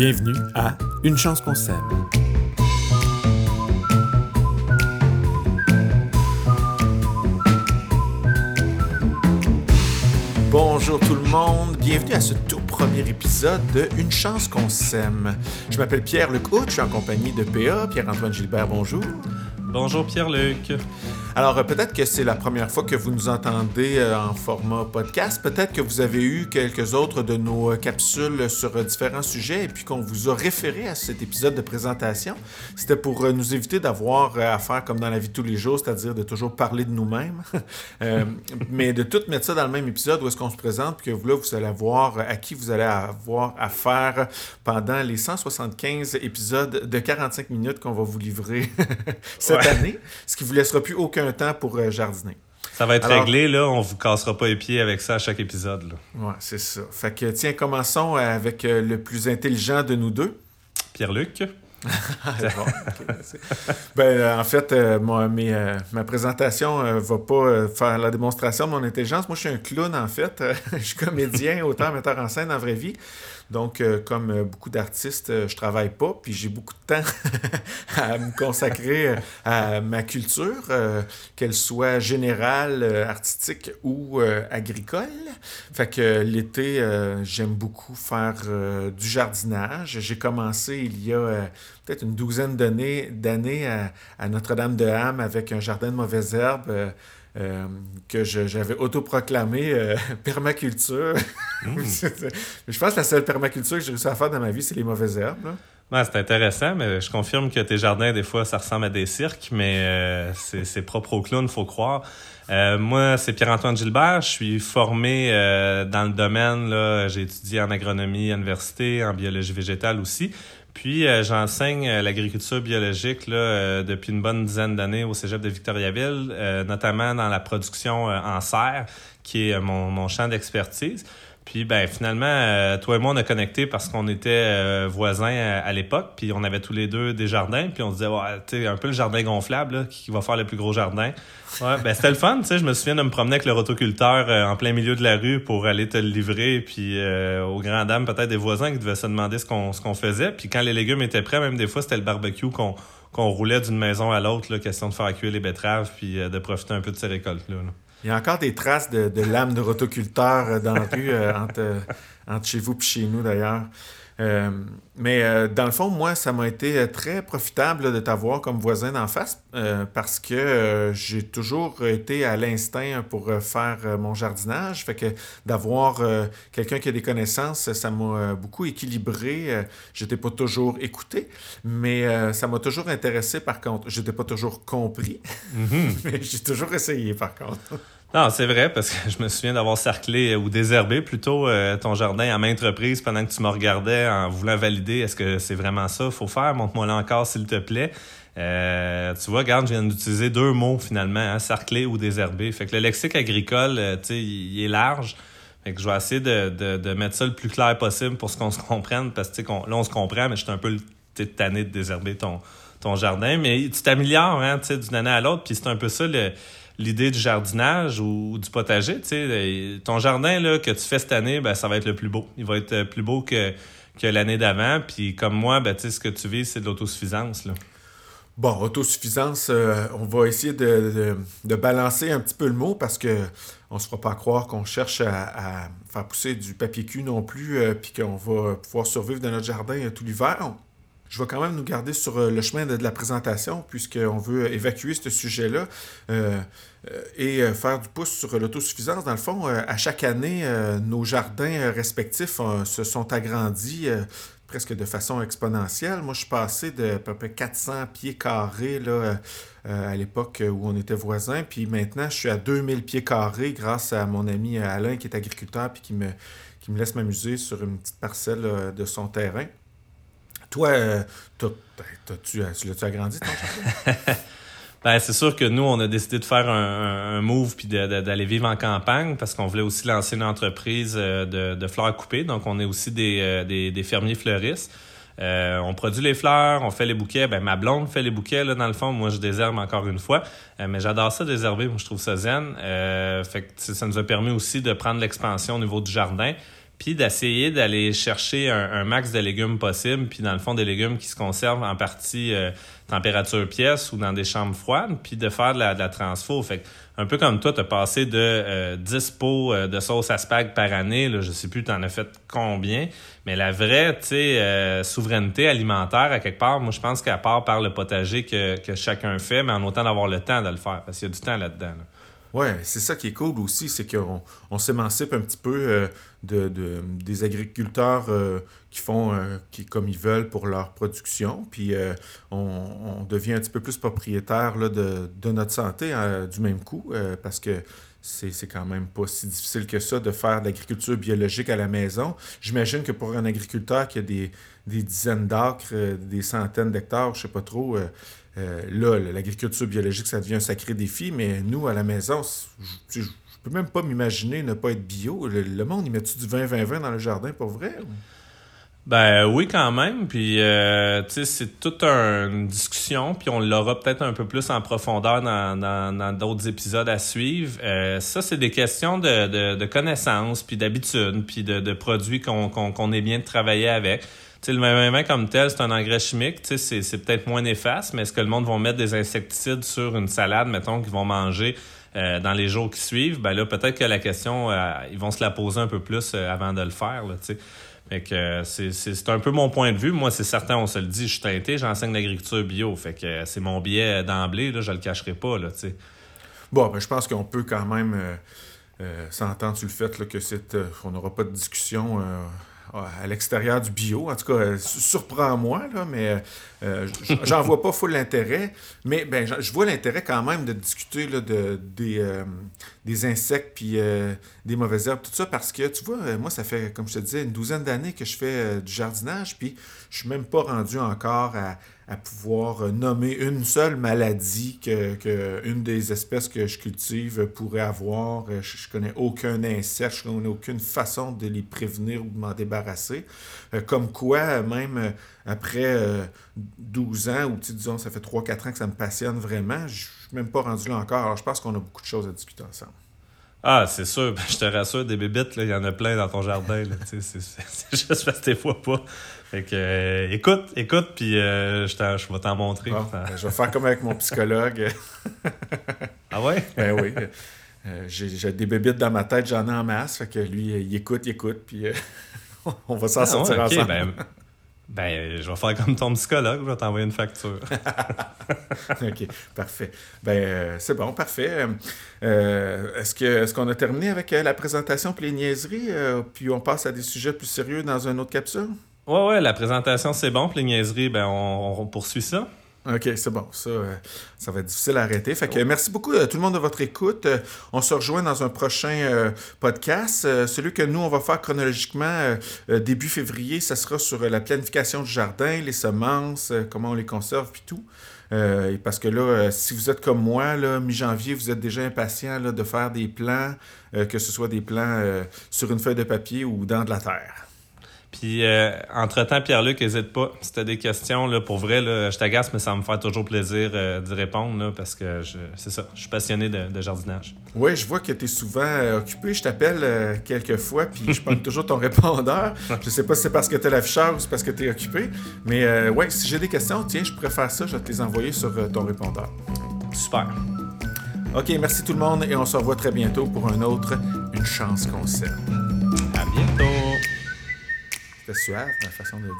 Bienvenue à Une chance qu'on s'aime. Bonjour tout le monde, bienvenue à ce tout premier épisode de Une chance qu'on s'aime. Je m'appelle Pierre-Luc Hout, je suis en compagnie de PA, Pierre-Antoine Gilbert, bonjour. Bonjour Pierre-Luc. Alors, euh, peut-être que c'est la première fois que vous nous entendez euh, en format podcast. Peut-être que vous avez eu quelques autres de nos euh, capsules sur différents sujets et puis qu'on vous a référé à cet épisode de présentation. C'était pour nous éviter d'avoir à faire comme dans la vie de tous les jours, c'est-à-dire de toujours parler de nous-mêmes, mais de tout mettre ça dans le même épisode où est-ce qu'on se présente, puis que vous, là, vous allez voir à qui vous allez avoir affaire pendant les 175 épisodes de 45 minutes qu'on va vous livrer cette année, ce qui vous laissera plus aucun un temps pour euh, jardiner. Ça va être réglé, là. On vous cassera pas les pieds avec ça à chaque épisode. Là. Ouais, c'est ça. Fait que, tiens, commençons avec euh, le plus intelligent de nous deux. Pierre-Luc. ben, euh, en fait, moi, ma présentation ne va pas faire la démonstration de mon intelligence. Moi, je suis un clown, en fait. je suis comédien, auteur, metteur en scène en vraie vie. Donc, euh, comme euh, beaucoup d'artistes, euh, je travaille pas, puis j'ai beaucoup de temps à me consacrer à ma culture, qu'elle soit générale, artistique ou agricole. Fait que l'été, j'aime beaucoup faire du jardinage. J'ai commencé il y a peut-être une douzaine d'années à, à Notre-Dame-de-Ham avec un jardin de mauvaises herbes euh, que j'avais autoproclamé euh, permaculture. Mmh. je pense que la seule permaculture que j'ai réussi à faire dans ma vie, c'est les mauvaises herbes. c'est intéressant, mais je confirme que tes jardins, des fois, ça ressemble à des cirques, mais euh, c'est propre au clown, faut croire. moi, c'est Pierre-Antoine Gilbert. Je suis formé dans le domaine. J'ai étudié en agronomie à l'université, en biologie végétale aussi. Puis euh, j'enseigne euh, l'agriculture biologique là, euh, depuis une bonne dizaine d'années au Cégep de Victoriaville, notamment dans la production en serre, qui est mon, mon champ d'expertise. Puis ben finalement, toi et moi, on a connecté parce qu'on était voisins à, l'époque, puis on avait tous les deux des jardins, puis on se disait, ouais, tu un peu le jardin gonflable, là, qui va faire le plus gros jardin. Ouais, ben c'était le fun, tu sais. Je me souviens de me promener avec le rotoculteur euh, en plein milieu de la rue pour aller te le livrer, puis euh, aux grandes dames peut-être des voisins qui devaient se demander ce qu'on faisait. Puis quand les légumes étaient prêts, même des fois c'était le barbecue qu'on roulait d'une maison à l'autre, question de faire cuire les betteraves, puis euh, de profiter un peu de ces récoltes là. Il y a encore des traces de, de lames de rotoculteur dans la rue entre, entre chez vous et chez nous d'ailleurs. Euh, mais euh, dans le fond, moi, ça m'a été euh, très profitable de t'avoir comme voisin d'en face parce que j'ai toujours été à l'instinct pour faire mon jardinage. Fait que d'avoir quelqu'un qui a des connaissances, ça m'a beaucoup équilibré. J'étais pas toujours écouté, mais ça m'a toujours intéressé par contre. J'étais pas toujours compris, mm-hmm. mais j'ai toujours essayé par contre. Non, c'est vrai, parce que je me souviens d'avoir cerclé euh, ou désherbé plutôt euh, ton jardin à maintes reprises pendant que tu me regardais en voulant valider est-ce que c'est vraiment ça faut faire? Montre-moi là encore, s'il te plaît. Euh, tu vois, regarde, je viens d'utiliser deux mots finalement, hein, cerclé ou désherbé. Fait que le lexique agricole, tu sais, il est large. Fait que je vais essayer de, de, de, mettre ça le plus clair possible pour ce qu'on se comprenne, parce que là, on se comprend, mais je suis un peu tanné de désherber ton, ton jardin. Mais tu t'améliores hein, d'une année à l'autre, puis c'est un peu ça le l'idée du jardinage ou, du potager. Tu sais, ton jardin là, que tu fais cette année, ben, ça va être le plus beau. Il va être plus beau que, l'année d'avant. Puis comme moi, ben, ce que tu vis, c'est de l'autosuffisance. Là. Bon, autosuffisance, euh, on va essayer de, balancer un petit peu le mot parce que on se fera pas croire qu'on cherche à, faire pousser du papier cul non plus, euh, puis qu'on va pouvoir survivre dans notre jardin euh, tout l'hiver. Je vais quand même nous garder sur le chemin de, la présentation, puisqu'on veut évacuer ce sujet-là. Euh, et euh, faire du pouce sur l'autosuffisance. Dans le fond, euh, à chaque année, nos jardins respectifs se sont agrandis presque de façon exponentielle. Moi, je suis passé de à peu près 400 pieds carrés à l'époque où on était voisins. Puis maintenant, je suis à 2000 pieds carrés grâce à mon ami Alain qui est agriculteur puis qui me, qui me laisse m'amuser sur une petite parcelle de son terrain. Toi, tu l'as-tu agrandi ton jardin? Ben, c'est sûr que nous, on a décidé de faire un, move puis d'aller vivre en campagne parce qu'on voulait aussi lancer une entreprise euh, de, fleurs coupées. Donc, on est aussi des, euh, des, fermiers fleuristes. Euh, on produit les fleurs, on fait les bouquets. Ben, ma blonde fait les bouquets, là, dans le fond. Moi, je désherbe encore une fois. mais j'adore ça, désherber. Moi, je trouve ça zen. fait que ça nous a permis aussi de prendre l'expansion au niveau du jardin. Puis d'essayer d'aller chercher un, max de légumes possible, puis dans le fond des légumes qui se conservent en partie euh, température pièce ou dans des chambres froides, puis de faire de la, de la transfo. Fait un peu comme toi, tu as passé de 10 euh, pots euh, de sauce à spag par année, là, je sais plus tu en as fait combien, mais la vraie souveraineté alimentaire, à quelque part, moi je pense qu'à part par le potager que, que chacun fait, mais en autant d'avoir le temps de le faire, parce qu'il y a du temps là-dedans. là dedans Ouais, c'est ça qui est cool aussi, c'est qu'on on, s'émancipe un petit peu euh, de, des agriculteurs euh, qui font euh, qui, comme ils veulent pour leur production, puis on, devient un petit peu plus propriétaire là, de, de, notre santé du même coup, parce que c'est quand même pas si difficile que ça de faire de l'agriculture biologique à la maison. J'imagine que pour un agriculteur qui a des, des dizaines d'acres, des centaines d'hectares, je sais pas trop, euh, là, l'agriculture biologique, ça devient un sacré défi, mais nous, à la maison, je, peux même pas m'imaginer ne pas être bio. Le, monde, il met-tu du 20-20-20 dans le jardin, pour vrai? Ben oui, quand même. Puis, euh, tu sais, c'est toute une discussion, puis on l'aura peut-être un peu plus en profondeur dans d'autres épisodes à suivre. Euh, ça, c'est des questions de, de, connaissances, puis d'habitude, puis de, produits qu'on est bien de travailler avec sais, le même comme tel, c'est un engrais chimique, tu sais, c'est peut-être moins néfaste, mais est-ce que le monde va mettre des insecticides sur une salade, mettons, qu'ils vont manger euh, dans les jours qui suivent? Ben là, peut-être que la question, euh, ils vont se la poser un peu plus euh, avant de le faire, là, tu sais. Fait que c'est un peu mon point de vue. Moi, c'est certain, on se le dit, je suis teinté, j'enseigne l'agriculture bio. Fait que c'est mon biais d'emblée, là, je le cacherai pas, là. Bon, ben, je pense qu'on peut quand même s'entendre sur le fait là, que c'est, on n'aura pas de discussion à l'extérieur du bio. En tout cas, euh, surprends-moi, là, mais euh, j'en vois pas full l'intérêt. Mais ben, je vois l'intérêt quand même de discuter là, de, des, euh, des insectes puis des mauvaises herbes, tout ça, parce que, tu vois, moi, ça fait, comme je te disais, une douzaine d'années que je fais du jardinage, puis je suis même pas rendu encore à à pouvoir euh, nommer une seule maladie que, que, une des espèces que je cultive pourrait avoir. Euh, je, ne connais aucun insecte, je connais aucune façon de les prévenir ou de m'en débarrasser. Euh, comme quoi, même après 12 ans, ou disons, ça fait 3-4 ans que ça me passionne vraiment, je suis même pas rendu là encore. Alors, je pense qu'on a beaucoup de choses à discuter ensemble. Ah, c'est sûr. Je te rassure, des bébites, il y en a plein dans ton jardin. C'est juste parce que t'es fois pas. Fait que, euh, écoute, écoute, puis euh, je, je vais t'en montrer. Ben, je vais faire comme avec mon psychologue. ah ouais? ben oui. Euh, j'ai des bébites dans ma tête, j'en ai en masse. Fait que lui, il écoute, il écoute, puis on va s'en ah sortir ensemble. Ben, ben, je vais faire comme ton psychologue, je vais t'envoyer une facture. OK, parfait. Ben, c'est bon, parfait. est-ce, que, est-ce qu'on a terminé avec la présentation puis les niaiseries, puis on passe à des sujets plus sérieux dans une autre capsule? Ouais, ouais, la présentation, c'est bon. Puis les niaiseries, ben, on, poursuit ça. OK, c'est bon. Ça, euh, ça va être difficile à arrêter. Fait que merci beaucoup à euh, tout le monde de votre écoute. Euh, on se rejoint dans un prochain podcast. celui que nous, on va faire chronologiquement début février, ça sera sur la planification du jardin, les semences, comment on les conserve, puis tout. parce que là, si vous êtes comme moi, mi-janvier, vous êtes déjà impatient de faire des plans, que ce soit des plans sur une feuille de papier ou dans de la terre. Puis, euh, entre-temps, Pierre-Luc, n'hésite pas. Si tu as des questions, là, pour vrai, là, je t'agace, mais ça me fait toujours plaisir euh, d'y répondre là, parce que c'est ça, je suis passionné de, jardinage. Oui, je vois que tu es souvent euh, occupé. Je t'appelle quelques fois, puis je prends toujours ton répondeur. Je sais pas si c'est parce que tu es l'afficheur ou c'est parce que tu es occupé. Mais ouais, si j'ai des questions, tiens, je pourrais faire ça. Je vais te les envoyer sur ton répondeur. Super. OK, merci tout le monde et on se revoit très bientôt pour un autre Une chance qu'on s'aime. À bientôt. C'était suave, ma façon de dire.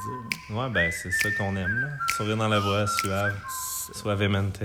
Hein. Ouais, ben c'est ça qu'on aime, là. Sourire dans la voix, suave. Suavemente.